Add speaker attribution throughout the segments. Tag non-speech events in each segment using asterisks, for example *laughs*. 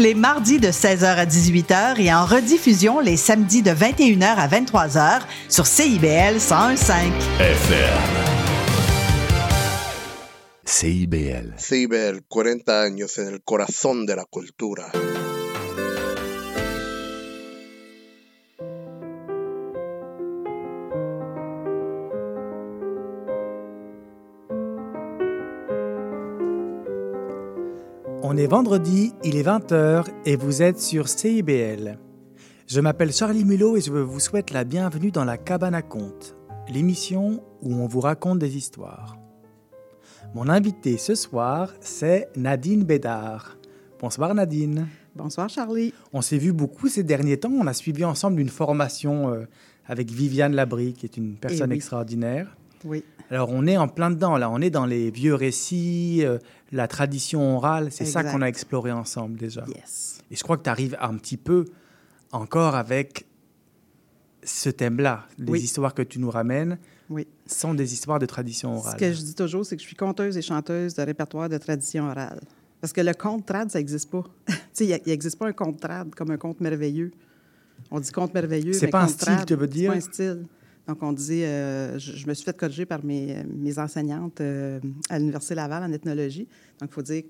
Speaker 1: les mardis de 16h à 18h et en rediffusion les samedis de 21h à 23h sur CIBL 101.5
Speaker 2: FM. CIBL.
Speaker 3: CIBL, 40 años en el corazón de la cultura.
Speaker 4: On est vendredi, il est 20h et vous êtes sur CIBL. Je m'appelle Charlie Mulot et je vous souhaite la bienvenue dans la Cabane à Contes, l'émission où on vous raconte des histoires. Mon invité ce soir, c'est Nadine Bédard. Bonsoir Nadine.
Speaker 5: Bonsoir Charlie.
Speaker 4: On s'est vu beaucoup ces derniers temps. On a suivi ensemble une formation euh, avec Viviane Labrie, qui est une personne
Speaker 5: oui.
Speaker 4: extraordinaire.
Speaker 5: Oui.
Speaker 4: Alors on est en plein dedans là, on est dans les vieux récits, euh, la tradition orale, c'est ça qu'on a exploré ensemble déjà.
Speaker 5: Yes.
Speaker 4: Et je crois que tu arrives un petit peu encore avec ce thème-là. Les
Speaker 5: Oui.
Speaker 4: histoires que tu nous ramènes
Speaker 5: Oui.
Speaker 4: sont des histoires de tradition
Speaker 5: Ce
Speaker 4: orale.
Speaker 5: que je dis toujours, c'est que je suis conteuse et chanteuse de répertoire de tradition orale. Parce que le conte trad, ça n'existe pas. *laughs* tu sais, il n'existe pas un conte trad comme un conte merveilleux. On dit conte merveilleux.
Speaker 4: C'est
Speaker 5: mais
Speaker 4: pas un style, tu veux dire?
Speaker 5: C'est pas un style. Donc, on dit, euh, je, je me suis fait corriger par mes, mes enseignantes euh, à l'Université Laval en ethnologie. Donc, il faut dire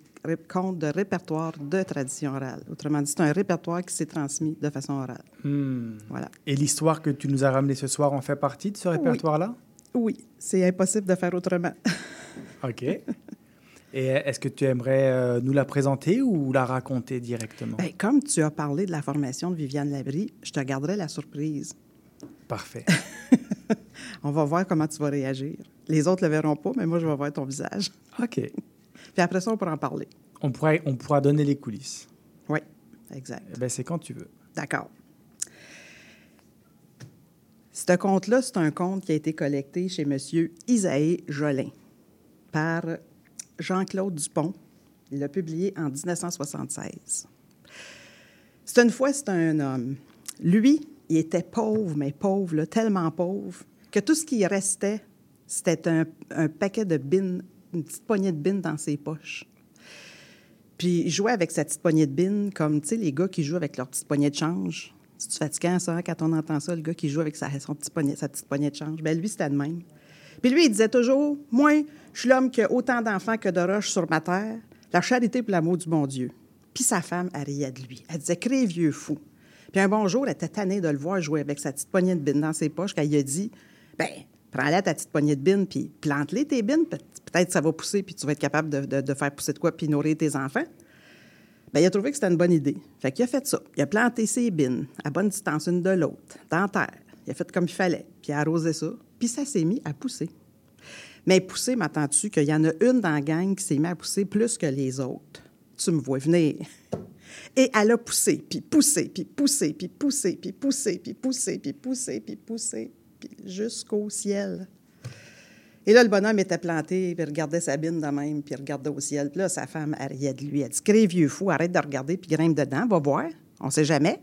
Speaker 5: conte de répertoire de tradition orale. Autrement dit, c'est un répertoire qui s'est transmis de façon orale.
Speaker 4: Hmm.
Speaker 5: Voilà.
Speaker 4: Et l'histoire que tu nous as ramenée ce soir en fait partie de ce répertoire-là?
Speaker 5: Oui, c'est impossible de faire autrement. *laughs*
Speaker 4: Ok. Et est-ce que tu aimerais euh, nous la présenter ou la raconter directement?
Speaker 5: Bien, comme tu as parlé de la formation de Viviane Labrie, je te garderai la surprise.
Speaker 4: Parfait. *laughs*
Speaker 5: On va voir comment tu vas réagir. Les autres ne le verront pas, mais moi, je vais voir ton visage.
Speaker 4: Ok. *laughs*
Speaker 5: Puis après ça, on pourra en parler.
Speaker 4: On, pourra donner les coulisses.
Speaker 5: Oui, exact.
Speaker 4: Eh c'est quand tu veux.
Speaker 5: D'accord. Ce conte-là, c'est un conte qui a été collecté chez M. Isaïe Jolin par Jean-Claude Dupont. Il l'a publié en 1976. C'est une fois, c'est un homme. Lui, il était pauvre, mais pauvre, tellement pauvre, que tout ce qui restait, c'était un, paquet de bines, une petite poignée de bines dans ses poches. Puis il jouait avec sa petite poignée de bines, comme, tu sais, les gars qui jouent avec leur petite poignée de change. C'est fatigant, ça, hein, quand on entend ça, le gars qui joue avec sa petite poignée de change? Bien, lui, c'était de même. Puis lui, il disait toujours, moi, je suis l'homme qui a autant d'enfants que de roches sur ma terre, la charité pour l'amour du bon Dieu. Puis sa femme, elle riait de lui. Elle disait, crée vieux fou. Puis un bon jour, elle était tannée de le voir jouer avec sa petite poignée de bines dans ses poches, quand il a dit, ben prends-la ta petite poignée de bines, puis plante-les tes bines, peut- peut-être ça va pousser, puis tu vas être capable de, faire pousser de quoi, puis nourrir tes enfants. Ben, il a trouvé que c'était une bonne idée. Fait qu'il a fait ça. Il a planté ses bines à bonne distance une de l'autre, dans terre. Il a fait comme il fallait, puis il a arrosé ça, puis ça s'est mis à pousser. Mais pousser, m'attends-tu qu'il y en a une dans la gang qui s'est mis à pousser plus que les autres? Tu me vois venir. Et elle a poussé, puis poussé, puis poussé, puis poussé, puis poussé, puis poussé, puis poussé, puis poussé, puis jusqu'au ciel. Et là, le bonhomme était planté, puis il regardait sa bine de même, puis regardait au ciel. Puis là, sa femme, elle riait de lui. Elle dit Crée, vieux fou, arrête de regarder, puis grimpe dedans, va voir. On sait jamais.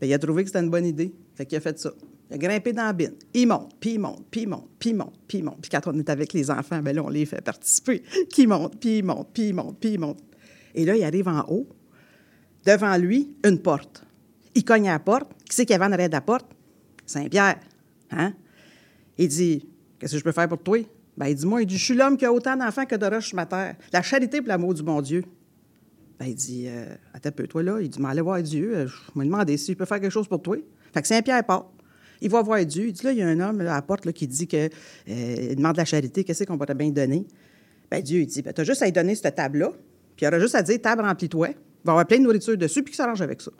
Speaker 5: Bien, il a trouvé que c'était une bonne idée. Fait qu'il a fait ça. Il a grimpé dans la bine. Il monte, puis il monte, puis il monte, puis il monte, puis il monte. Puis quand on est avec les enfants, bien là, on les fait participer. Qui monte, puis il monte, puis il monte, puis il monte. Et là, il arrive en haut. Devant lui, une porte. Il cogne à la porte. Qui c'est qui avait en arrière de la porte? Saint-Pierre. Hein? Il dit Qu'est-ce que je peux faire pour toi? Ben, il dit Moi, il dit, je suis l'homme qui a autant d'enfants que de roches sur ma terre. La charité pour l'amour du bon Dieu. Ben, il dit euh, Attends peu, toi, là. Il dit Mais allez voir Dieu. Euh, Je me demandé si je peux faire quelque chose pour toi. Fait que Saint-Pierre part. Il va voir Dieu. Il dit Là, il y a un homme à la porte là, qui dit que, euh, demande la charité. Qu'est-ce qu'on va te bien donner? Ben, Dieu, il dit ben, Tu as juste à lui donner cette table-là. Puis il aura juste à dire Table, remplis-toi. Il va avoir plein de nourriture dessus, puis qu'il s'arrange avec ça.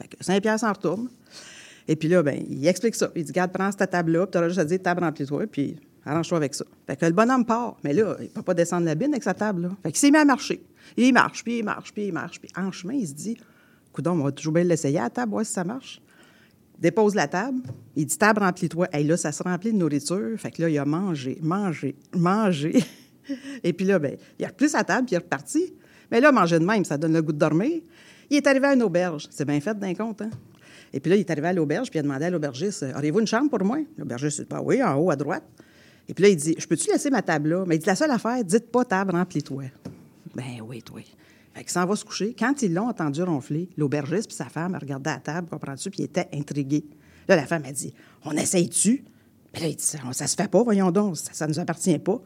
Speaker 5: Fait que Saint-Pierre s'en retourne. Et puis là, ben, il explique ça. Il dit, garde, prends cette table-là, puis tu auras juste à dire, table, remplis-toi, puis arrange-toi avec ça. Fait que le bonhomme part. Mais là, il ne peut pas descendre la bine avec sa table, là. Fait qu'il s'est mis à marcher. Il marche, puis il marche, puis il marche. Puis en chemin, il se dit, coudon, on va toujours bien l'essayer à la table, voir si ça marche. Dépose la table. Il dit, table, remplis-toi. Et là, ça se remplit de nourriture. Fait que là, il a mangé, mangé, mangé. *laughs* Et puis là, ben, il a repris sa table, puis il est reparti. Mais là, manger de même, ça donne le goût de dormir. Il est arrivé à une auberge. C'est bien fait d'un compte, hein? Et puis là, il est arrivé à l'auberge, puis il a demandé à l'aubergiste Auriez-vous une chambre pour moi? L'aubergiste dit bah Oui, en haut à droite. Et puis là, il dit Je peux-tu laisser ma table là? Mais il dit La seule affaire, dites pas table, remplis-toi. Ben oui, toi. Fait qu'il s'en va se coucher. Quand ils l'ont entendu ronfler, l'aubergiste puis sa femme à la table, comprends-tu, puis ils étaient intrigués. Là, la femme a dit On essaye-tu? Puis là, il dit Ça, ça se fait pas, voyons donc, ça ne nous appartient pas.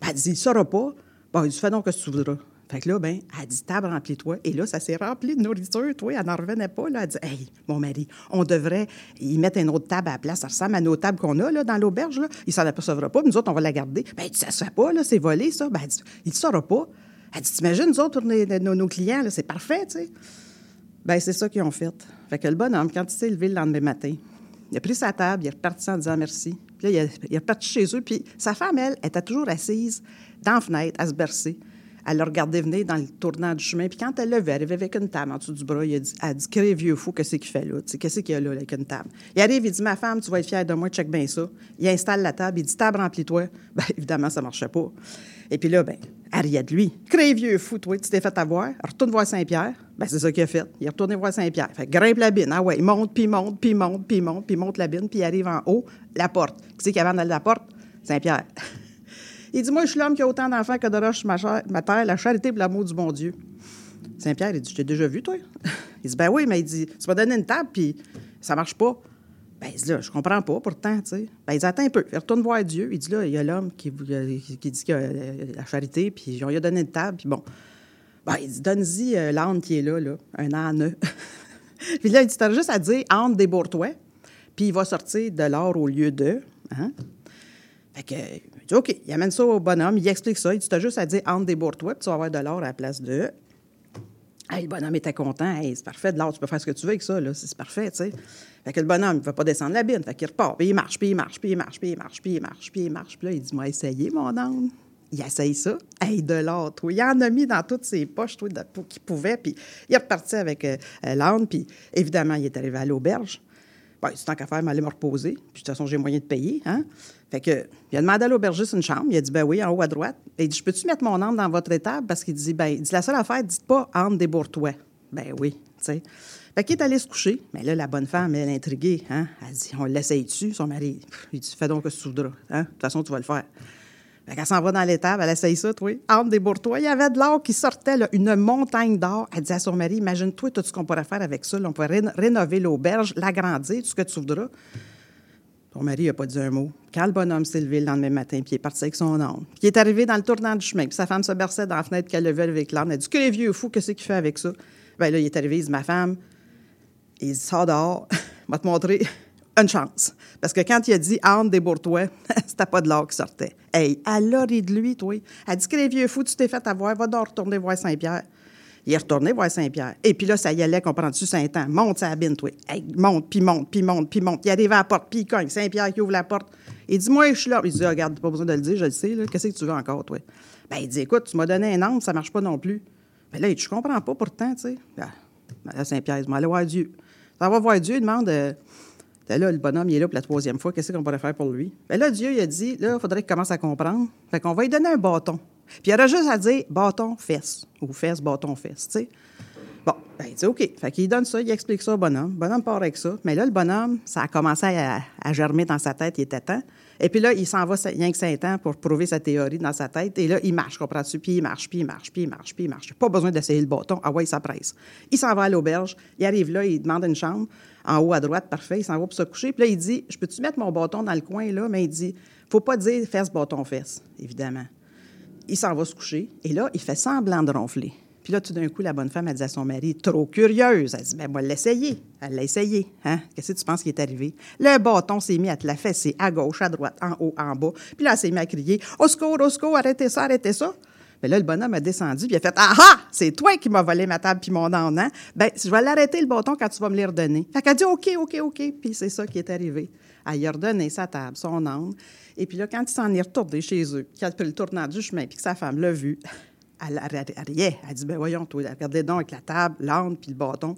Speaker 5: Ben, elle dit Il saura pas. Bon, il dit Fais donc que tu voudras. Fait que là, ben, elle dit Table, remplis-toi. Et là, ça s'est rempli de nourriture, toi. Elle n'en revenait pas. Là. Elle dit Hey, mon mari, on devrait y mettre une autre table à la place. Ça ressemble à nos tables qu'on a là, dans l'auberge. Là. Il s'en apercevra pas. Nous autres, on va la garder. Ben, Ça se fait pas, là, c'est volé, ça. Ben, elle dit Il ne saura pas. Elle dit T'imagines, nous autres, nos, nos clients, là, c'est parfait, tu sais. Ben, c'est ça qu'ils ont fait. Fait que le bonhomme, quand il s'est levé le lendemain matin, il a pris sa table, il est reparti en disant merci. Puis là, il est reparti chez eux. Puis sa femme, elle, était toujours assise dans la fenêtre à se bercer. Elle l'a regardé venir dans le tournant du chemin. Puis quand elle l'a vu, elle arrivait avec une table en dessous du bras. Il a dit, elle dit, quel vieux fou, qu'est-ce qu'il fait là? Qu'est-ce qu'il y a là avec une table? Il arrive, il dit, ma femme, tu vas être fière de moi, check bien ça. Il installe la table, il dit, table, remplis-toi. *laughs* Bien, évidemment, ça ne marchait pas. Et puis là, ben, elle de lui. Crée vieux fou, toi, tu t'es fait avoir. Retourne voir Saint-Pierre. Ben, c'est ça qu'il a fait. Il est retourné voir Saint-Pierre. Fait grimpe la bine. Ah ouais, il monte, puis monte, puis monte, puis monte, puis monte la bine, puis il arrive en haut, la porte. Qui c'est qui avait dans la porte? Saint-Pierre. *laughs* Il dit, moi, je suis l'homme qui a autant d'enfants que de roches ma, ma terre, la charité et l'amour du bon Dieu. Saint-Pierre, il dit, je t'ai déjà vu, toi? *laughs* Il dit, ben oui, mais il dit, tu m'as donné une table, puis ça marche pas. Ben, il dit, là, je comprends pas, pourtant, tu sais. Ben, il dit, un peu, il retourne voir Dieu. Il dit, là, il y a l'homme qui, qui, dit qu'il a la charité, puis on lui a donné une table, puis bon. Ben, il dit, donne-y euh, l'âne qui est là, là, un âne. *laughs* puis là, il dit, t'as juste à dire, âne débourre-toi, puis il va sortir de l'or au lieu de. Hein? Fait que, il dit, OK, il amène ça au bonhomme, il explique ça. Il dit, tu as juste à dire, entre débourre-toi, puis tu vas avoir de l'or à la place de. Hey, le bonhomme était content. Hey, c'est parfait, de l'or, tu peux faire ce que tu veux avec ça, là. C'est parfait, tu sais. Fait que le bonhomme, il ne va pas descendre la bine. Fait qu'il repart, puis il marche, puis il marche, puis il marche, puis il marche, puis il marche, puis il marche. Puis là, il dit, moi, essayez, mon âme. Il essaye ça. Hey, de l'or. Il en a mis dans toutes ses poches, toi, qu'il pouvait. Puis il est reparti avec euh, l'âne. Puis évidemment, il est arrivé à l'auberge. Bon, c'est tant qu'à faire, m'aller me reposer. Puis de toute façon, j'ai moyen de payer. Hein? Fait que, il a demandé à l'aubergiste une chambre. Il a dit, ben oui, en haut à droite. Et il dit, je peux-tu mettre mon âme dans votre étable? Parce qu'il dit, ben, il dit, la seule affaire, dites pas âme débourre-toi. Ben oui, tu sais. Fait est allé se coucher. Mais là, la bonne femme, elle est intriguée. Hein? Elle dit, on l'essaye dessus, son mari? Il dit, fais donc ce que tu voudras. Hein? De toute façon, tu vas le faire. Fait qu'elle s'en va dans l'étable, elle essaye ça, toi. Âme débourre-toi. Il y avait de l'or qui sortait, là, une montagne d'or. Elle dit à son mari, imagine-toi tout ce qu'on pourrait faire avec ça. On pourrait rénover l'auberge, l'agrandir, tout ce que tu voudras. Son mari n'a pas dit un mot. Quand le bonhomme s'est levé le lendemain matin, puis il est parti avec son âme, puis il est arrivé dans le tournant du chemin, puis sa femme se berçait dans la fenêtre qu'elle levait avec l'âme. Elle dit Que les vieux fous, qu'est-ce qu'il fait avec ça? Bien là, il est arrivé, il dit Ma femme, il dit Sors dehors, *laughs* va te montrer une chance. Parce que quand il a dit Anne débourre-toi, *laughs* c'était pas de l'or qui sortait. Hey, elle a de lui, toi. Elle dit que les vieux fous, tu t'es fait avoir, va donc retourner voir Saint-Pierre. Il est retourné voir Saint-Pierre. Et puis là, ça y allait, comprends-tu, Saint-Anne? Monte sa bine, toi. Monte, puis monte, puis monte, puis monte. Il arrive à la porte, puis il cogne. Saint-Pierre qui ouvre la porte. Il dit, moi, je suis là. Il dit, regarde, pas besoin de le dire, je le sais. Qu'est-ce que tu veux encore, toi? Ben, il dit, écoute, tu m'as donné un angle, ça marche pas non plus. Ben là, je comprends pas pourtant, tu sais. Ben, là, Saint-Pierre, il dit, aller voir Dieu. Ça va voir Dieu, il demande. Euh, là, le bonhomme, il est là pour la troisième fois. Qu'est-ce qu'on pourrait faire pour lui? Bien là, Dieu, il a dit, là, il faudrait qu'il commence à comprendre. Fait qu'on va lui donner un bâton. Puis il aura juste à dire bâton, fesse. Ou fesse, bâton, fesse. Bon, ben, il dit OK. Fait qu'il donne ça, il explique ça au bonhomme. Le bonhomme part avec ça. Mais là, le bonhomme, ça a commencé à, germer dans sa tête, il était temps. Et puis là, il s'en va rien que cinq ans pour prouver sa théorie dans sa tête. Et là, il marche, comprends-tu? Puis il marche, puis il marche, puis il marche, puis il marche. Pas besoin d'essayer le bâton. Ah ouais, il s'appresse. Il s'en va à l'auberge. Il arrive là, il demande une chambre. En haut à droite, parfait. Il s'en va pour se coucher. Puis là, il dit Je peux-tu mettre mon bâton dans le coin, là? Mais il dit Faut pas dire fesse, bâton, fesse, évidemment. Il s'en va se coucher. Et là, il fait semblant de ronfler. Puis là, tout d'un coup, la bonne femme a dit à son mari, trop curieuse, elle dit, ben moi, l'essayer. Elle l'a essayé. Hein? Qu'est-ce que tu penses qui est arrivé? Le bâton s'est mis à te la fesser à gauche, à droite, en haut, en bas. Puis là, elle s'est mis à crier, au secours, au secours, arrêtez ça, arrêtez ça. Mais là, le bonhomme a descendu, puis il a fait Ah ah, c'est toi qui m'as volé ma table puis mon âne, hein? Ben, je vais l'arrêter le bâton quand tu vas me les redonner. Fait qu'elle a dit OK, OK, OK. Puis c'est ça qui est arrivé. Elle lui a redonné sa table, son âne. Et puis là, quand il s'en est retourné chez eux, qu'il a pris le tournant du chemin, puis que sa femme l'a vu, elle, elle, elle. Elle dit Ben voyons, toi, regardez donc la table, l'âne puis le bâton.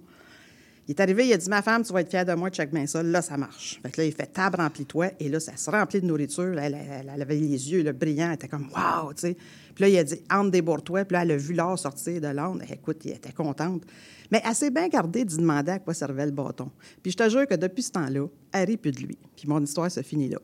Speaker 5: Il est arrivé, il a dit Ma femme, tu vas être fière de moi, check bien ça. Là, ça marche. Là, il fait table, remplis-toi. Et là, ça se remplit de nourriture. Elle, elle, elle avait les yeux le brillants. Elle était comme Waouh, tu sais. Puis là, il a dit Ande débourre-toi. Puis là, elle a vu l'or sortir de l'âne. Écoute, il était contente. Mais elle s'est bien gardée d'y demander à quoi servait le bâton. Puis je te jure que depuis ce temps-là, elle plus de lui. Puis mon histoire se finit là.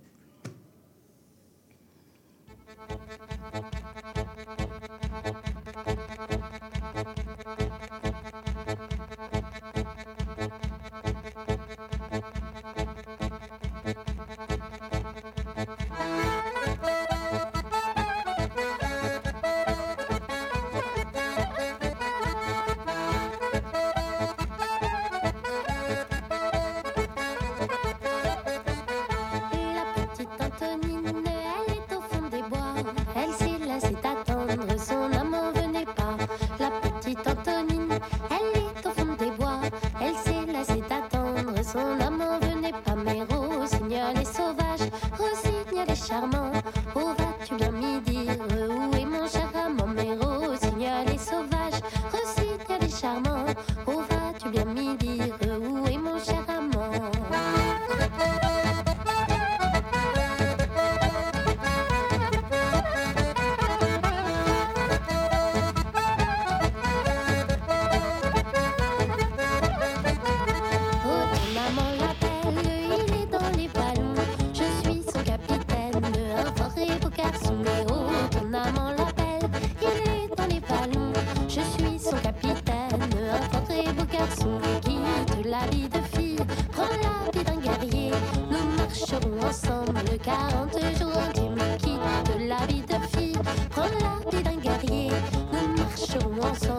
Speaker 4: Vincent.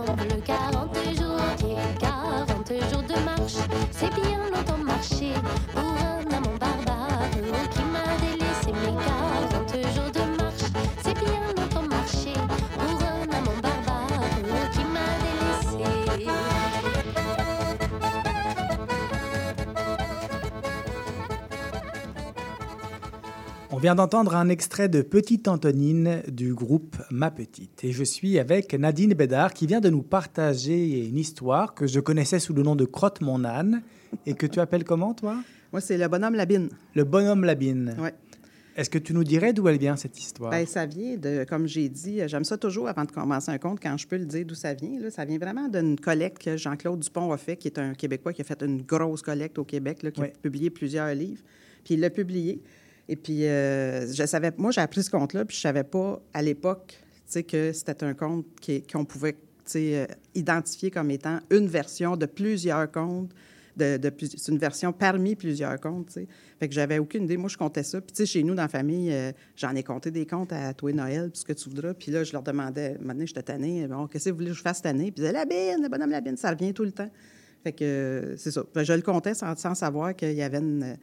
Speaker 4: Vient d'entendre un extrait de Petite Antonine du groupe Ma Petite. Et je suis avec Nadine Bédard qui vient de nous partager une histoire que je connaissais sous le nom de Crotte mon âne et que tu appelles comment toi?
Speaker 5: Moi, c'est le bonhomme Labine.
Speaker 4: Le bonhomme Labine.
Speaker 5: Ouais.
Speaker 4: Est-ce que tu nous dirais d'où elle vient cette histoire?
Speaker 5: Ben, ça vient de, comme j'ai dit, j'aime ça toujours avant de commencer un compte, quand je peux le dire d'où ça vient. Là, ça vient vraiment d'une collecte que Jean-Claude Dupont a fait, qui est un Québécois qui a fait une grosse collecte au Québec, là, qui a publié plusieurs livres. Puis il l'a publié. Et puis, euh, je savais, moi, j'ai appris ce compte-là, puis je savais pas à l'époque, que c'était un compte qu'on pouvait, euh, identifier comme étant une version de plusieurs comptes. De, c'est une version parmi plusieurs comptes, tu sais. Fait que j'avais aucune idée. Moi, je comptais ça. Puis, tu sais, chez nous, dans la famille, euh, j'en ai compté des comptes à toi et Noël, puis ce que tu voudras. Puis là, je leur demandais, maintenant, j'étais tannée, bon, qu'est-ce que vous voulez que je fasse cette année? Puis ils disaient, la bine, le bonhomme la bine, ça revient tout le temps. Fait que c'est ça. Je le comptais sans, sans savoir qu'il y avait une.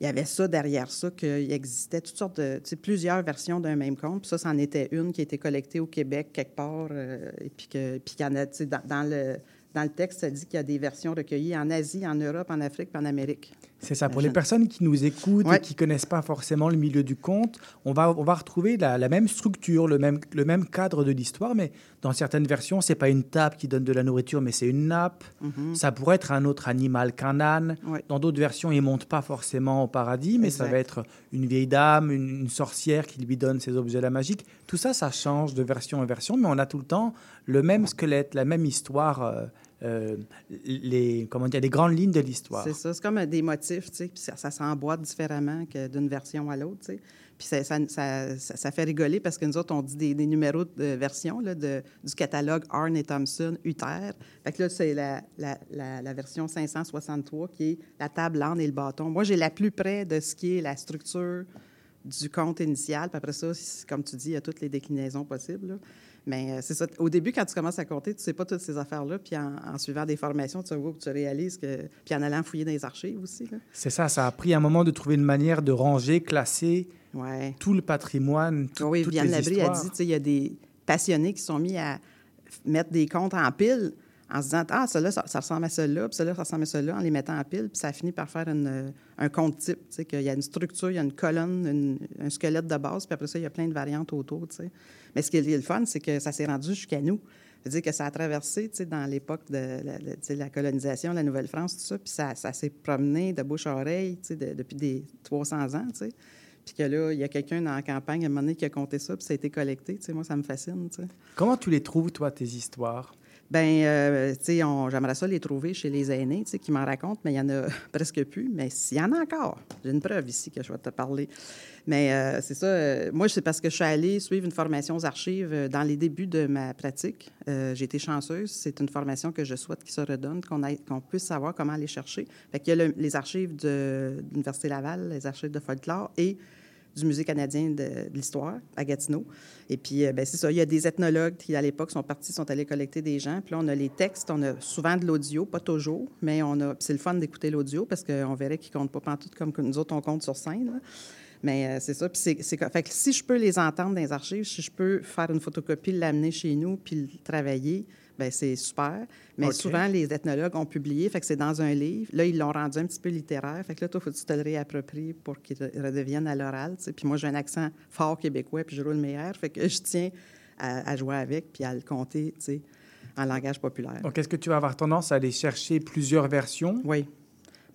Speaker 5: Il y avait ça derrière ça, qu'il existait toutes sortes de, tu sais, plusieurs versions d'un même compte. Puis ça, c'en était une qui été collectée au Québec quelque part. euh, et puis que- puis dans le, dans le texte, ça dit qu'il y a des versions recueillies en Asie, en Europe, en Afrique, puis en Amérique.
Speaker 4: C'est ça. Pour les personnes qui nous écoutent
Speaker 5: Ouais.
Speaker 4: et qui connaissent pas forcément le milieu du conte, on va, on va retrouver la, la même structure, le même, le même cadre de l'histoire, mais dans certaines versions, c'est pas une table qui donne de la nourriture, mais c'est une nappe. Ça pourrait être un autre animal qu'un âne.
Speaker 5: Ouais.
Speaker 4: Dans d'autres versions, il monte pas forcément au paradis, mais ça va être une vieille dame, une, une sorcière qui lui donne ses objets-là magiques. Tout ça, ça change de version en version, mais on a tout le temps le même squelette, la même histoire, euh, euh, les, comment dire, les grandes lignes de l'histoire.
Speaker 5: C'est ça, c'est comme des motifs, tu sais, puis ça, ça s'emboîte différemment que d'une version à l'autre, tu sais. Puis ça, ça, ça- fait rigoler parce que nous autres, on dit des, numéros de version là, de, du catalogue Arne et Thompson, Uther. Fait là, c'est la, la, la, version 563 qui est la table, l'âne et le bâton. Moi, j'ai la plus près de ce qui est la structure du compte initial. Après ça, comme tu dis, il y a toutes les déclinaisons possibles. Mais euh, c'est ça. Au début, quand tu commences à compter, tu sais pas toutes ces affaires-là. Puis en, en suivant des formations, tu, vois, tu réalises que... Puis en allant fouiller dans les archives aussi.
Speaker 4: C'est ça, ça a pris un moment de trouver une manière de ranger, classer
Speaker 5: Ouais.
Speaker 4: tout le patrimoine, tout-
Speaker 5: oui,
Speaker 4: toutes
Speaker 5: Labrie a dit, il y a des passionnés qui sont mis à mettre des comptes en pile en se disant, ah, celui-là, ça, ressemble à celui-là, puis celui-là, ça ressemble à celui-là, en les mettant en pile, puis ça finit par faire euh, un compte type, tu sais, qu'il y a une structure, il y a une colonne, un squelette de base, puis après ça, il y a plein de variantes autour, tu sais. Mais ce qui est le fun, c'est que ça s'est rendu jusqu'à nous. C'est-à-dire que ça a traversé, tu sais, dans l'époque de la, sais, la colonisation, la Nouvelle-France, tout ça, puis ça, s'est promené de bouche à oreille, tu sais, de- depuis des 300 ans, tu sais. Puis que là, il y a quelqu'un dans la campagne, à un moment donné, qui a compté ça, puis ça a été collecté. Tu sais, moi, ça me fascine, tu sais.
Speaker 4: Comment tu les trouves, toi, tes histoires?
Speaker 5: Ben, euh, tu sais, j'aimerais ça les trouver chez les aînés, tu sais, qui m'en racontent, mais il y en a *laughs* presque plus. Mais s'il y en a encore, j'ai une preuve ici que je vais te parler. Mais euh, c'est ça. euh, moi, c'est parce que je suis allée suivre une formation aux archives dans les débuts de ma pratique. J'ai été chanceuse. C'est une formation que je souhaite qu'il se redonne, qu'on puisse savoir comment aller chercher. Fait qu'il y a le- les archives de, de l'Université Laval, les archives de folklore et du Musée canadien de, l'histoire à Gatineau. Et puis, euh, ben, c'est ça, il y a des ethnologues qui, à l'époque, sont partis, sont allés collecter des gens. Puis là, on a les textes, on a souvent de l'audio, pas toujours, mais on a... c'est le fun d'écouter l'audio parce qu'on verrait qu'ils comptent pas pantoute comme nous autres, on compte sur scène. Mais euh, c'est ça. Puis c'est, c'est fait que si je peux les entendre dans les archives, si je peux faire une photocopie, l'amener chez nous, puis le travailler, ben c'est super. Mais souvent, les ethnologues ont publié, fait que c'est dans un livre. Là, ils l'ont rendu un petit peu littéraire. Fait que là, toi, faut que tu te le réappropries pour qu'il re- redevienne à l'oral. Puis moi, j'ai un accent fort québécois, puis je roule meilleur. Fait que je tiens à, à jouer avec, puis à le compter, tu sais, en langage populaire.
Speaker 4: Donc, est-ce que tu vas avoir tendance à aller chercher plusieurs versions?
Speaker 5: Oui.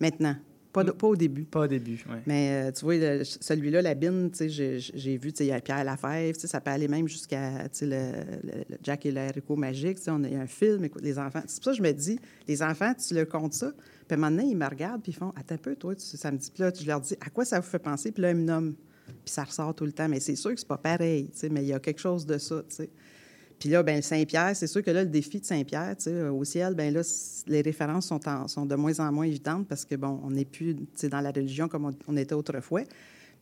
Speaker 5: Maintenant. Pas, de- pas au début.
Speaker 4: Pas au début, ouais.
Speaker 5: Mais euh, tu vois, celui-là, la bine, tu sais, j'ai- vu, tu sais, il y a Pierre Lafèvre, ça peut aller même jusqu'à, tu sais, le, le- le Jack et l'haricot magique, tu sais, on a, il y a un film, écoute, les enfants. C'est pour ça que je me dis, les enfants, tu leur comptes ça, puis donné, ils me regardent, puis ils font, attends un peu, toi, tu, ça me dit, puis là, je leur dis, à quoi ça vous fait penser? Puis là, ils me nomment, puis ça ressort tout le temps. Mais c'est sûr que c'est pas pareil, tu sais, mais il y a quelque chose de ça, tu sais. Puis là, ben, Saint-Pierre, c'est sûr que là, le défi de Saint-Pierre, euh, au ciel, ben là, les références sont, en- sont de moins en moins évidentes parce que, bon, on n'est plus dans la religion comme on, on était autrefois.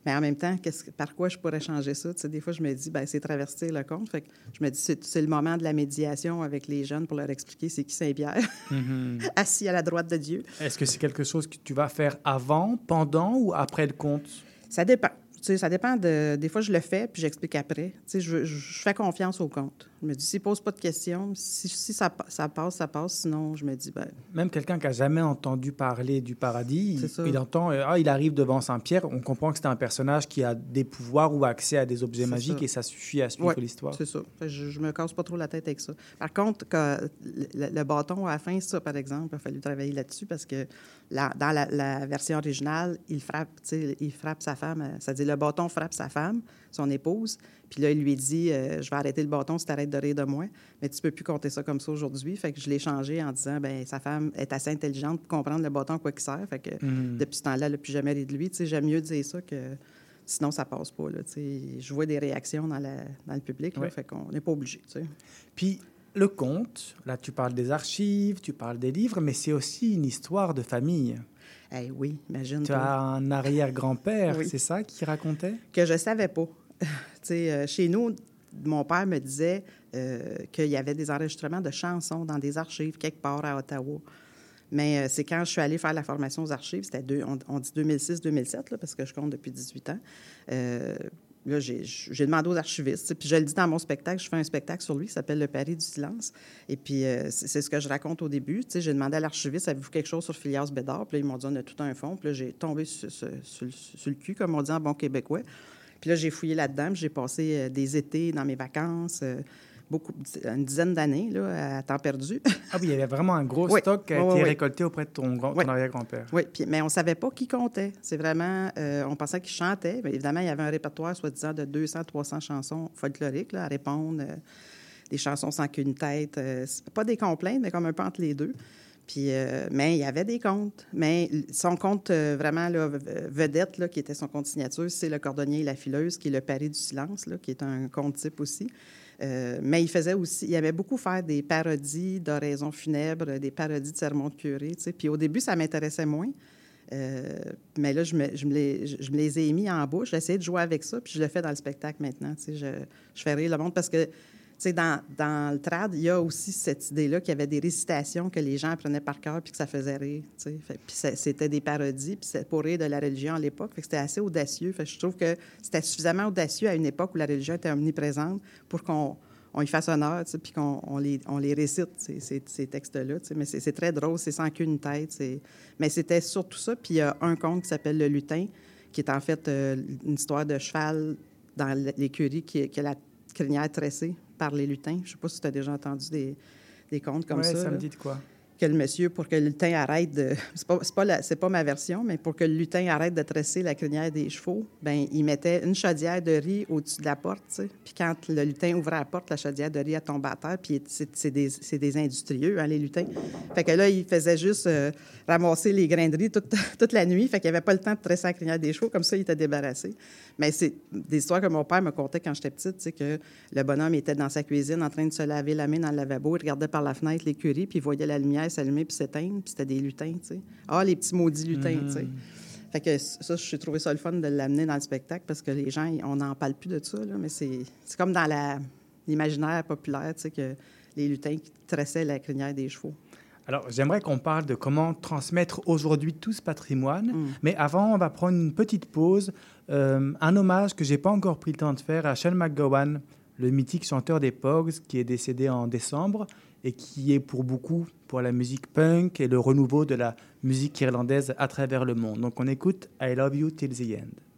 Speaker 5: Mais en même temps, par quoi je pourrais changer ça? Des fois, je me dis, ben, c'est traverser le compte. Fait que je me dis, c'est le moment de la médiation avec les jeunes pour leur expliquer c'est qui Saint-Pierre,
Speaker 4: Mhm. *laughs*
Speaker 5: assis à la droite de Dieu.
Speaker 4: Est-ce que c'est quelque chose que tu vas faire avant, pendant ou après le conte?
Speaker 5: Ça dépend. Sais, ça dépend de. Des fois, je le fais, puis j'explique après. Tu sais, je, je- fais confiance au compte. Je me dis, s'il pose pas de questions, si, si ça, ça passe, ça passe. Sinon, je me dis, ben,
Speaker 4: Même quelqu'un qui a jamais entendu parler du paradis, il,
Speaker 5: ça.
Speaker 4: il entend, euh, ah, il arrive devant Saint-Pierre, on comprend que c'est un personnage qui a des pouvoirs ou accès à des objets magiques
Speaker 5: ça.
Speaker 4: et ça suffit à suivre
Speaker 5: Ouais,
Speaker 4: l'histoire.
Speaker 5: c'est ça. Je, je me casse pas trop la tête avec ça. Par contre, le, le bâton à la fin, ça, par exemple, il a fallu travailler là-dessus parce que la- dans la, la version originale, il frappe, il frappe sa femme. euh, C'est-à-dire, le bâton frappe sa femme, son épouse. Puis là, il lui dit euh, Je vais arrêter le bâton si tu arrêtes de rire de moi. Mais tu peux plus compter ça comme ça aujourd'hui. Fait que je l'ai changé en disant ben sa femme est assez intelligente pour comprendre le bâton quoi il sert. Fait que
Speaker 4: Mhm.
Speaker 5: depuis ce temps-là, elle n'a plus jamais ri de lui. Tu sais, J'aime mieux dire ça que sinon, ça passe pas. Là, tu sais. je vois des réactions dans, la- dans le public. Là,
Speaker 4: Ouais.
Speaker 5: Fait qu'on n'est pas obligé.
Speaker 4: Puis le conte, là tu parles des archives, tu parles des livres, mais c'est aussi une histoire de famille.
Speaker 5: Eh oui, imagine.
Speaker 4: Tu
Speaker 5: toi.
Speaker 4: as un arrière-grand-père,
Speaker 5: Oui.
Speaker 4: c'est ça qui racontait?
Speaker 5: Que je savais pas. *laughs* tu sais, euh, chez nous, mon père me disait euh, qu'il y avait des enregistrements de chansons dans des archives quelque part à Ottawa. Mais euh, c'est quand je suis allée faire la formation aux archives, c'était on, on dit 2006-2007, là, parce que je compte depuis 18 ans. Là, j'ai demandé aux archivistes, puis je le dis dans mon spectacle, je fais un spectacle sur lui qui s'appelle Le Paris du silence. Et puis, euh, c'est ce que je raconte au début. J'ai demandé à l'archiviste, avez-vous quelque chose sur Phileas Bédard? Puis ils m'ont dit, on a tout un fond. Puis là, j'ai tombé sur, sur- le- cul, comme on dit en bon québécois. Puis là, j'ai fouillé là-dedans. J'ai passé euh, des étés dans mes vacances, euh, beaucoup, une dizaine d'années là, à temps perdu.
Speaker 4: Ah oui, il y avait vraiment un gros
Speaker 5: Oui.
Speaker 4: stock qui a été
Speaker 5: oui,
Speaker 4: récolté auprès de ton, ton
Speaker 5: Oui.
Speaker 4: arrière-grand-père.
Speaker 5: oui, puis, mais on savait pas qui comptait. C'est vraiment, euh, on pensait qu'il chantait. Mais évidemment, il y avait un répertoire, soi-disant, de 200, 300 chansons folkloriques là, à répondre, euh, des chansons sans qu'une tête. euh, pas des complaintes, mais comme un peu entre les deux. Puis, euh, mais il y avait des comptes. Mais son compte euh, vraiment là, vedette, là, qui était son compte signature, c'est Le Cordonnier et la Fileuse, qui est le Paris du silence, là, qui est un compte type aussi. Euh, mais il faisait aussi, il aimait beaucoup faire des parodies d'oraisons funèbres, des parodies de sermons de curé. Puis au début, ça m'intéressait moins. Euh, mais là, je me, les, ai mis en bouche. J'ai essayé de jouer avec ça, puis je le fais dans le spectacle maintenant. Je, je fais rire le monde parce que, dans, dans le trad, il y a aussi cette idée-là qu'il y avait des récitations que les gens apprenaient par cœur puis que ça faisait rire. Puis c'était des parodies, puis c'était pour rire de la religion à l'époque. C'était assez audacieux. Je trouve que c'était suffisamment audacieux à une époque où la religion était omniprésente pour qu'on on y fasse honneur, puis qu'on on les, récite, ces, textes-là. Mais c'est très drôle, c'est sans qu'une tête. Mais c'était surtout ça. Puis il y a un conte qui s'appelle Le Lutin, qui est en fait euh, une histoire de cheval dans l'écurie qui, qui a la crinière tressée par les lutins. Je sais pas si tu as déjà entendu des, des contes comme
Speaker 4: Ouais,
Speaker 5: ça.
Speaker 4: ça me dit de quoi
Speaker 5: Le monsieur, pour que le lutin arrête de... C'est pas, pas, pas ma version, mais pour que le lutin arrête de tresser la crinière des chevaux, ben il mettait une chaudière de riz au-dessus de la porte. Puis quand le lutin ouvrait la porte, la chaudière de riz a tombé à terre, puis c'est des, des industrieux, hein, les lutins. Fait que là, il faisait juste euh, ramasser les grains de riz toute, *laughs* toute la nuit, fait qu'il avait pas le temps de tresser la crinière des chevaux, comme ça, il était débarrassé. Mais c'est des histoires que mon père me contait quand j'étais petite, tu que le bonhomme était dans sa cuisine en train de se laver la main dans le lavabo, il regardait par la fenêtre l'écurie, puis il voyait la lumière s'allumer puis s'éteindre, puis c'était des lutins, tu sais. Ah, les petits maudits lutins, tu sais. Fait que ça, j'ai trouvé ça le fun de l'amener dans le spectacle parce que les gens, on n'en parle plus de ça, là, mais c'est comme dans l'imaginaire populaire, tu sais, que les lutins qui tressaient la crinière des chevaux.
Speaker 4: Alors, j'aimerais qu'on parle de comment transmettre aujourd'hui tout ce patrimoine.
Speaker 5: Mm.
Speaker 4: Mais avant, on va prendre une petite pause. Euh, un hommage que j'ai pas encore pris le temps de faire à Sean McGowan, le mythique chanteur des Pogs, qui est décédé en décembre et qui est pour beaucoup pour la musique punk et le renouveau de la musique irlandaise à travers le monde. Donc, on écoute I Love You Till the End.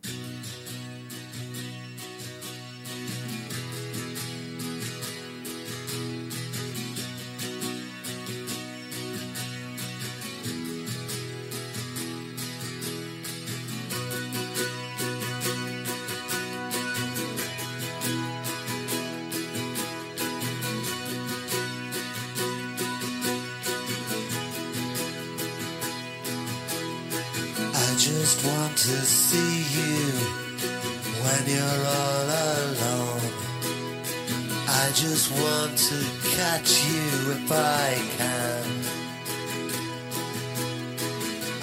Speaker 6: Just want to see you when you're all alone. I just want to catch you if I can.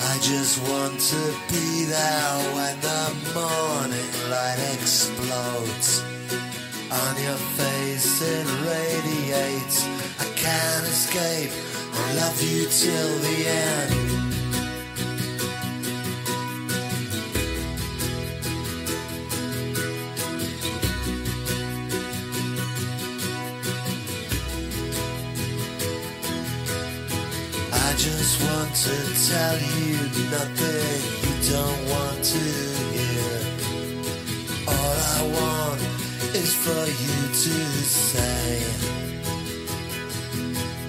Speaker 6: I just want to be there when the morning light explodes. On your face it radiates. I can't escape. I love you till the end. Want to tell you nothing you don't want to hear. All I want is for you to say,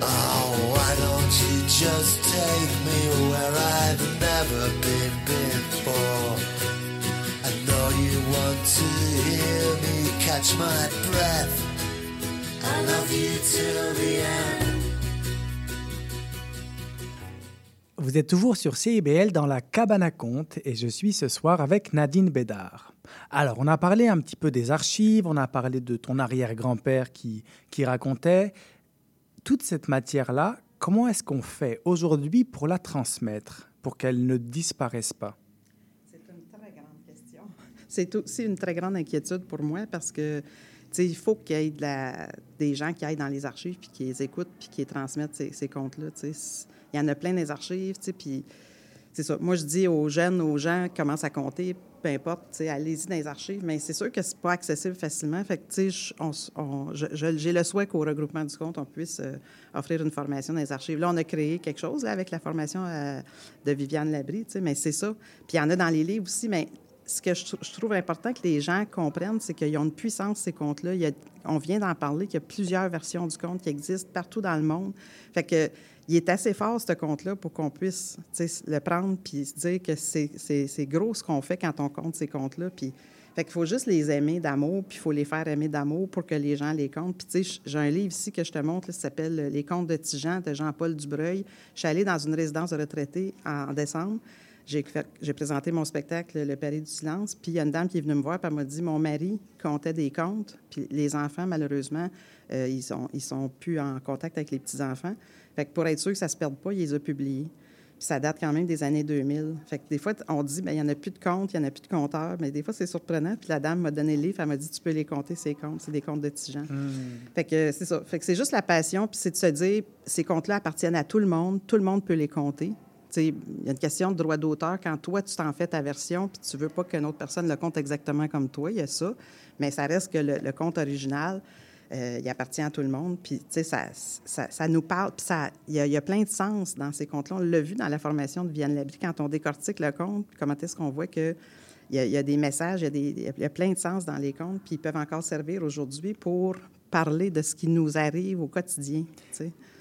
Speaker 6: Oh, why don't you just take me where I've never been before? I know you want to hear me catch my breath. I love you till the end.
Speaker 4: Vous êtes toujours sur CIBL dans la cabane à conte et je suis ce soir avec Nadine Bédard. Alors, on a parlé un petit peu des archives, on a parlé de ton arrière-grand-père qui, qui racontait. Toute cette matière-là, comment est-ce qu'on fait aujourd'hui pour la transmettre, pour qu'elle ne disparaisse pas?
Speaker 5: C'est une très grande question. C'est aussi une très grande inquiétude pour moi parce que, il faut qu'il y ait des gens qui aillent dans les archives puis qui les écoutent puis qui transmettent ces, ces comptes-là. Il y en a plein des archives, tu sais, puis c'est ça. Moi, je dis aux jeunes, aux gens qui commencent à compter, peu importe, tu sais, allez-y dans les archives, mais c'est sûr que c'est pas accessible facilement. Fait tu sais, j'ai le souhait qu'au regroupement du compte, on puisse euh, offrir une formation dans les archives. Là, on a créé quelque chose là, avec la formation euh, de Viviane Labrie, tu sais, mais c'est ça. Puis il y en a dans les livres aussi, mais ce que je, trou- je trouve important que les gens comprennent, c'est qu'ils ont une puissance, ces comptes-là. On vient d'en parler, qu'il y a plusieurs versions du compte qui existent partout dans le monde. Fait que il est assez fort, ce compte-là, pour qu'on puisse le prendre puis se dire que c'est- gros ce qu'on fait quand on compte ces comptes-là. Puis, fait qu'il faut juste les aimer d'amour, puis il faut les faire aimer d'amour pour que les gens les comptent. Puis, j'ai un livre ici que je te montre, là, s'appelle Les contes de Tijan de Jean-Paul Dubreuil. Je suis allée dans une résidence de retraités en décembre. J'ai fait- j'ai présenté mon spectacle Le Palais du silence, puis il y a une dame qui est venue me voir, puis elle m'a dit Mon mari comptait des contes, puis les enfants, malheureusement, euh, ils sont, ils sont plus en contact avec les petits-enfants. Fait que pour être sûr que ça se perde pas, il les a publiés. Puis ça date quand même des années 2000. Fait que des fois, on dit, ben il n'y en a plus de comptes, il n'y en a plus de compteurs. Mais des fois, c'est surprenant. Puis la dame m'a donné le livre, elle m'a dit, tu peux les compter, ces comptes. C'est des comptes de Tijan. Fait que c'est ça. Fait que c'est juste la passion, puis c'est de se dire, ces comptes-là appartiennent à tout le monde, tout le monde peut les compter. Il y a une question de droit d'auteur. Quand toi, tu t'en fais ta version, puis tu veux pas qu'une autre personne le compte exactement comme toi, il y a ça. Mais ça reste que le, le compte original, euh, il appartient à tout le monde. Puis, tu sais, ça, ça, nous parle. Puis, il y, a- plein de sens dans ces contes-là. On l'a vu dans la formation de Vianne Labrie, quand on décortique le conte, comment est-ce qu'on voit que il y, a, des messages, il y a, y a plein de sens dans les contes, puis ils peuvent encore servir aujourd'hui pour parler de ce qui nous arrive au quotidien.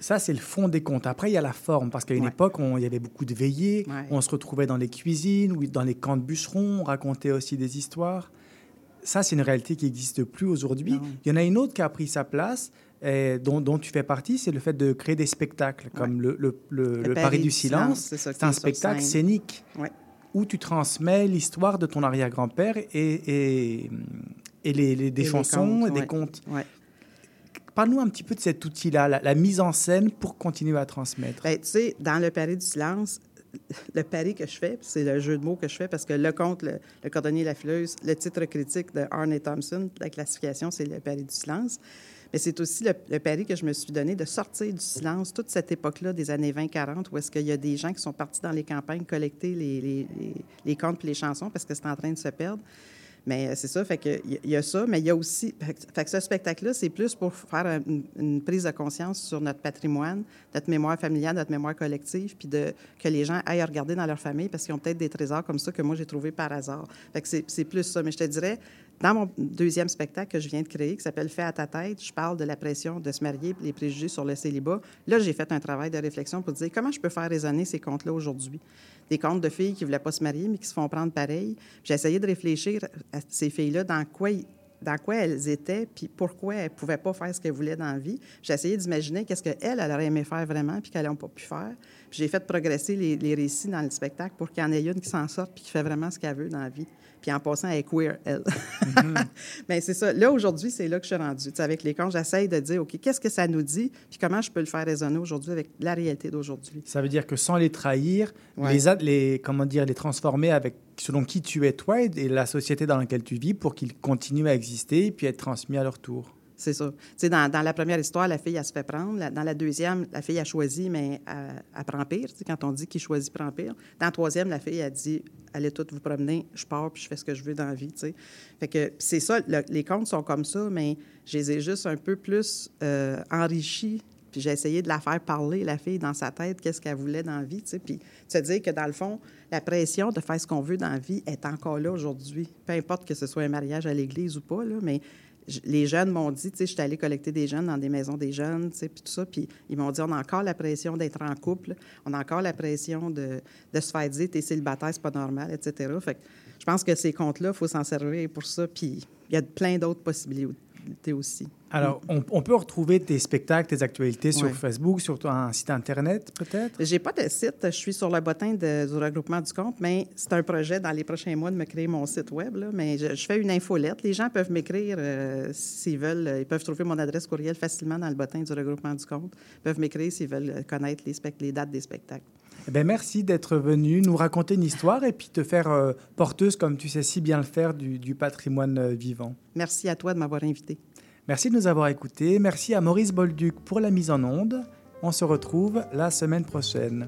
Speaker 4: Ça, c'est le fond des contes. Après, il y a la forme, parce qu'à une
Speaker 5: Ouais.
Speaker 4: époque, on- il y avait beaucoup de veillées,
Speaker 5: Ouais.
Speaker 4: on se retrouvait dans les cuisines ou dans les camps de bûcherons, on racontait aussi des histoires. Ça, c'est une réalité qui n'existe plus aujourd'hui. Il y en a une autre qui a pris sa place, et dont, dont tu fais partie, c'est le fait de créer des spectacles, comme le, le, le- le Paris du silence.
Speaker 5: c'est
Speaker 4: un spectacle scénique
Speaker 5: Ouais.
Speaker 4: où tu transmets l'histoire de ton arrière-grand-père et, et, et les, les- des
Speaker 5: Et les
Speaker 4: chansons
Speaker 5: contes,
Speaker 4: et des
Speaker 5: ouais.
Speaker 4: contes. Parle-nous un petit peu de cet outil-là, la, mise en scène pour continuer à transmettre.
Speaker 5: Bien, tu sais, dans le pari du silence, le pari que je fais, c'est le jeu de mots que je fais parce que le conte, le, cordonnier et la fileuse, le titre critique de Arne Thompson, la classification, c'est le pari du silence. Mais c'est aussi le, pari que je me suis donné de sortir du silence toute cette époque-là des années 20-40 où est-ce qu'il y a des gens qui sont partis dans les campagnes collecter les, les, les, les contes puis les chansons parce que c'est en train de se perdre. Mais euh, c'est ça, fait il y, a ça, mais il y a aussi, fait que, ce spectacle-là, c'est plus pour faire un- une, prise de conscience sur notre patrimoine, notre mémoire familiale, notre mémoire collective, puis de que les gens aillent regarder dans leur famille parce qu'ils ont peut-être des trésors comme ça que moi j'ai trouvé par hasard. Fait que c'est plus ça. Mais je te dirais, dans mon deuxième spectacle que je viens de créer, qui s'appelle Fait à ta tête, je parle de la pression de se marier, les préjugés sur le célibat. Là, j'ai fait un travail de réflexion pour dire comment je peux faire résonner ces contes-là aujourd'hui. Des contes de filles qui ne voulaient pas se marier, mais qui se font prendre pareil. J'ai essayé de réfléchir à ces filles-là, dans quoi, elles étaient, puis pourquoi elles ne pouvaient pas faire ce qu'elles voulaient dans la vie. J'ai essayé d'imaginer qu'est-ce qu'elles, elles auraient aimé faire vraiment, puis qu'elles n'ont pas pu faire. Puis j'ai fait progresser les, les récits dans le spectacle pour qu'il y en ait une qui s'en sorte puis qui fait vraiment ce qu'elle veut dans la vie. Puis en passant, elle est queer, elle. *laughs* Mais c'est ça. Là, aujourd'hui, c'est là que je suis rendue. Tu sais, avec les contes, j'essaye de dire, OK, qu'est-ce que ça nous dit? Puis comment je peux le faire résonner aujourd'hui avec la réalité d'aujourd'hui?
Speaker 4: Ça veut dire que sans les trahir,
Speaker 5: Ouais.
Speaker 4: les, comment dire, les transformer avec selon qui tu es toi et la société dans laquelle tu vis pour qu'ils continuent à exister et puis être transmis à leur tour.
Speaker 5: C'est ça. Tu dans, dans la première histoire, la fille, elle se fait prendre. Dans la deuxième, la fille a choisi, mais elle, elle prend pire. Quand on dit qu'il choisit, prend pire. Dans la troisième, la fille a dit Allez toutes vous promener, je pars, puis je fais ce que je veux dans la vie. Fait que c'est ça, le- les contes sont comme ça, mais je les ai juste un peu plus euh, enrichis. Puis j'ai essayé de la faire parler, la fille, dans sa tête, qu'est-ce qu'elle voulait dans la vie. Tu sais. Puis se dire que, dans le fond, la pression de faire ce qu'on veut dans la vie est encore là aujourd'hui. Peu importe que ce soit un mariage à l'église ou pas, là, mais les jeunes m'ont dit, tu sais, je suis allée collecter des jeunes dans des maisons des jeunes, tu sais, puis tout ça, puis ils m'ont dit, on a encore la pression d'être en couple, on a encore la pression de, de se faire dire, t'es célibataire, c'est pas normal, etc. Fait que je pense que ces comptes-là, il faut s'en servir pour ça, puis il y a plein d'autres possibilités aussi.
Speaker 4: Alors, on, on peut retrouver tes spectacles, tes actualités sur
Speaker 5: Ouais.
Speaker 4: Facebook, sur ton- un site Internet, peut-être?
Speaker 5: J'ai pas de site. Je suis sur le bottin de- du regroupement du compte, mais c'est un projet dans les prochains mois de me créer mon site web. là. Mais je, je fais une infolette. Les gens peuvent m'écrire euh, s'ils veulent. euh, Ils peuvent trouver mon adresse courriel facilement dans le bottin du regroupement du compte. Ils peuvent m'écrire s'ils veulent connaître les dates des spectacles.
Speaker 4: Eh ben, merci d'être venu nous raconter une histoire et puis te faire euh, porteuse, comme tu sais si bien le faire, du, du patrimoine euh, vivant.
Speaker 5: Merci à toi de m'avoir invité.
Speaker 4: Merci de nous avoir écoutés. Merci à Maurice Bolduc pour la mise en onde. On se retrouve la semaine prochaine.